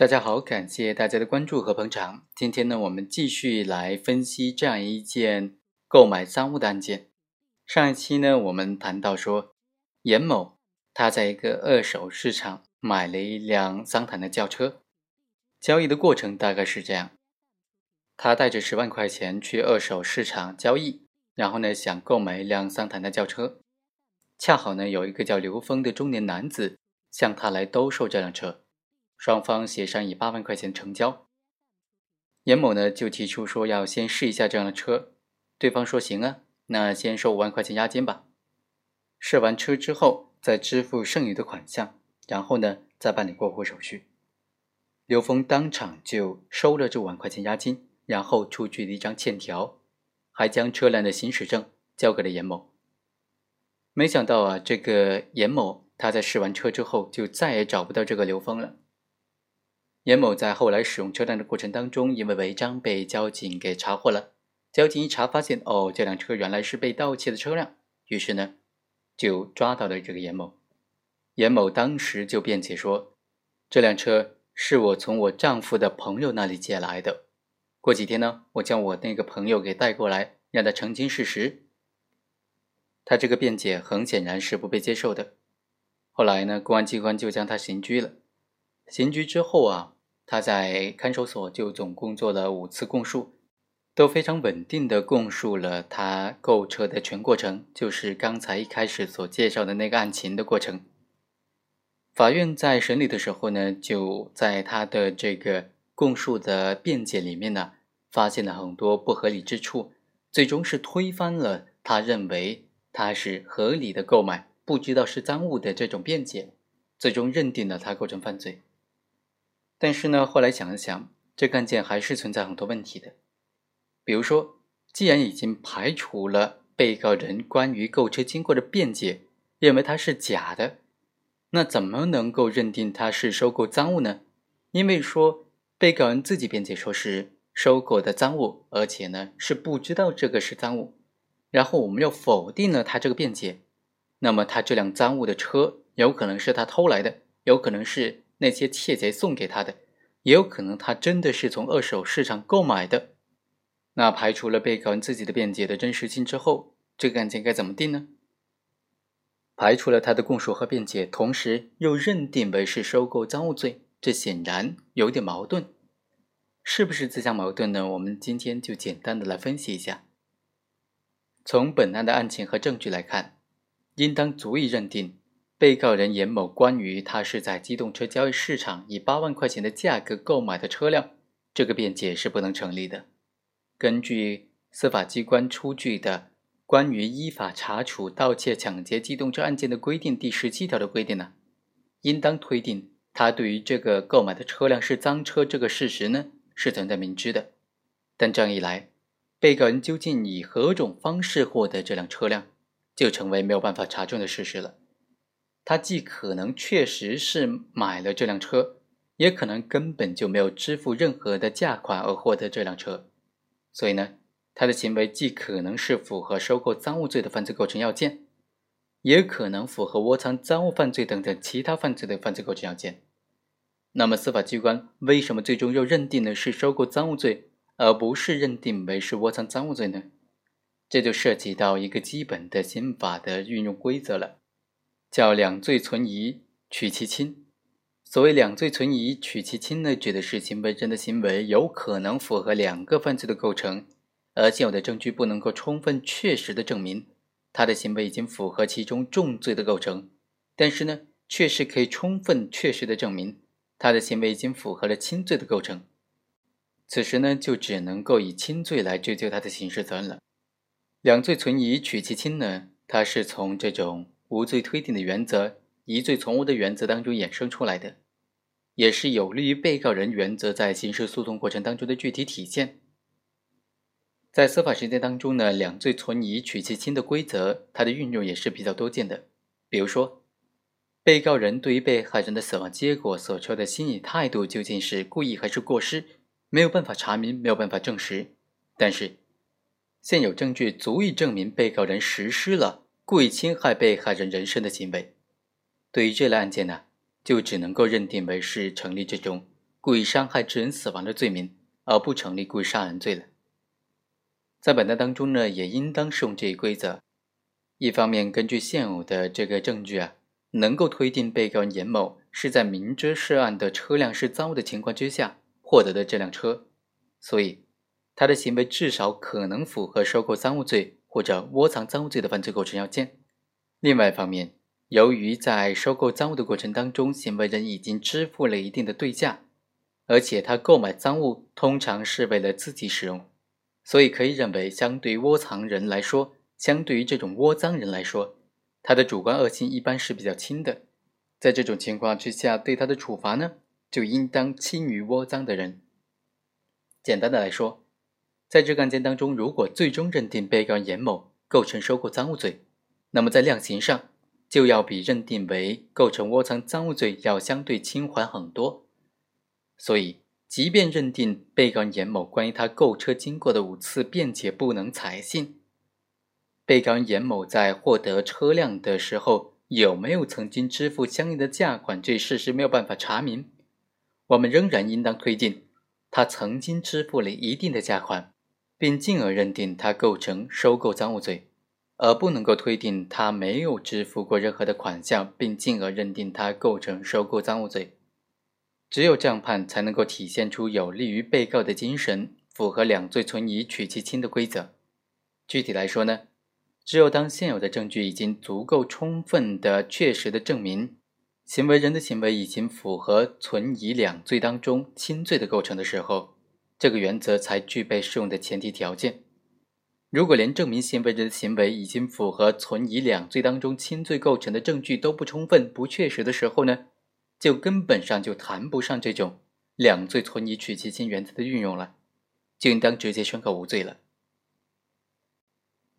大家好，感谢大家的关注和捧场。今天呢，我们继续来分析这样一件购买赃物的案件。上一期呢，我们谈到说，严某他在一个二手市场买了一辆桑塔纳轿车，交易的过程大概是这样：他带着十万块钱去二手市场交易，然后呢，想购买一辆桑塔纳轿车，恰好呢，有一个叫刘峰的中年男子向他来兜售这辆车。双方协商以八万块钱成交，严某呢就提出说要先试一下这样的车，对方说行啊，那先收五万块钱押金吧。试完车之后再支付剩余的款项，然后呢再办理过户手续。刘峰当场就收了这五万块钱押金，然后出具了一张欠条，还将车辆的行驶证交给了严某。没想到啊，这个严某他在试完车之后就再也找不到这个刘峰了。严某在后来使用车辆的过程当中，因为违章被交警给查获了。交警一查发现，哦，这辆车原来是被盗窃的车辆，于是呢，就抓到了这个严某。严某当时就辩解说：“这辆车是我从我丈夫的朋友那里借来的，过几天呢，我将我那个朋友给带过来，让他澄清事实。”他这个辩解很显然是不被接受的。后来呢，公安机关就将他刑拘了。刑拘之后啊，他在看守所就总共做了五次供述，都非常稳定的供述了他购车的全过程，就是刚才一开始所介绍的那个案情的过程。法院在审理的时候呢，就在他的这个供述的辩解里面呢，发现了很多不合理之处，最终是推翻了他认为他是合理的购买，不知道是赃物的这种辩解，最终认定了他构成犯罪。但是呢，后来想了想，这个案件还是存在很多问题的。比如说，既然已经排除了被告人关于购车经过的辩解，认为它是假的，那怎么能够认定他是收购赃物呢？因为说被告人自己辩解说是收购的赃物，而且呢是不知道这个是赃物，然后我们又否定了他这个辩解，那么他这辆赃物的车有可能是他偷来的，有可能是。那些窃贼送给他的，也有可能他真的是从二手市场购买的。那排除了被告人自己的辩解的真实性之后，这个案件该怎么定呢？排除了他的供述和辩解，同时又认定为是收购赃物罪，这显然有点矛盾。是不是自相矛盾呢？我们今天就简单的来分析一下。从本案的案情和证据来看，应当足以认定。被告人严某关于他是在机动车交易市场以八万块钱的价格购买的车辆，这个辩解是不能成立的。根据司法机关出具的《关于依法查处盗窃、抢劫机动车案件的规定》第十七条的规定呢，应当推定他对于这个购买的车辆是赃车这个事实呢是存在明知的。但这样一来，被告人究竟以何种方式获得这辆车辆，就成为没有办法查证的事实了。他既可能确实是买了这辆车，也可能根本就没有支付任何的价款而获得这辆车，所以呢，他的行为既可能是符合收购赃物罪的犯罪构成要件，也可能符合窝藏赃物犯罪等等其他犯罪的犯罪构成要件。那么，司法机关为什么最终又认定的是收购赃物罪，而不是认定为是窝藏赃物罪呢？这就涉及到一个基本的刑法的运用规则了。叫两罪存疑，取其轻。所谓两罪存疑，取其轻呢，指的是行为人的行为有可能符合两个犯罪的构成，而现有的证据不能够充分确实的证明他的行为已经符合其中重罪的构成，但是呢，确实可以充分确实的证明他的行为已经符合了轻罪的构成。此时呢，就只能够以轻罪来追究他的刑事责任了。两罪存疑，取其轻呢，它是从这种。无罪推定的原则，疑罪从无的原则当中衍生出来的，也是有利于被告人原则在刑事诉讼过程当中的具体体现。在司法实践当中呢，两罪存疑取其轻的规则，它的运用也是比较多见的。比如说，被告人对于被害人的死亡结果所持的心理态度究竟是故意还是过失，没有办法查明，没有办法证实，但是现有证据足以证明被告人实施了。故意侵害被害人人身的行为，对于这类案件呢，就只能够认定为是成立这种故意伤害致人死亡的罪名，而不成立故意杀人罪了。在本案当中呢，也应当适用这一规则。一方面，根据现有的这个证据啊，能够推定被告人严某是在明知涉案的车辆是赃物的情况之下获得的这辆车，所以他的行为至少可能符合收购赃物罪或者窝藏赃物罪的犯罪构成要件。另外一方面，由于在收购赃物的过程当中，行为人已经支付了一定的对价，而且他购买赃物通常是为了自己使用。所以可以认为，相对于窝藏人来说，相对于这种窝赃人来说，他的主观恶性一般是比较轻的。在这种情况之下，对他的处罚呢，就应当轻于窝赃的人。简单的来说，在这个案件当中，如果最终认定被告人严某构成收购赃物罪，那么在量刑上就要比认定为构成窝藏赃物罪要相对轻缓很多。所以。即便认定被告人严某关于他购车经过的五次辩解不能采信，被告人严某在获得车辆的时候有没有曾经支付相应的价款，这事实没有办法查明，我们仍然应当推定他曾经支付了一定的价款，并进而认定他构成收购赃物罪，而不能够推定他没有支付过任何的款项，并进而认定他构成收购赃物罪。只有这样判，才能够体现出有利于被告的精神，符合两罪存疑取其轻的规则。具体来说呢，只有当现有的证据已经足够充分的、确实的证明行为人的行为已经符合存疑两罪当中轻罪的构成的时候，这个原则才具备适用的前提条件。如果连证明行为人的行为已经符合存疑两罪当中轻罪构成的证据都不充分、不确实的时候呢？就根本上就谈不上这种两罪存疑取其轻原则的运用了，就应当直接宣告无罪了。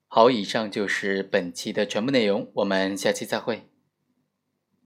好，以上就是本期的全部内容，我们下期再会。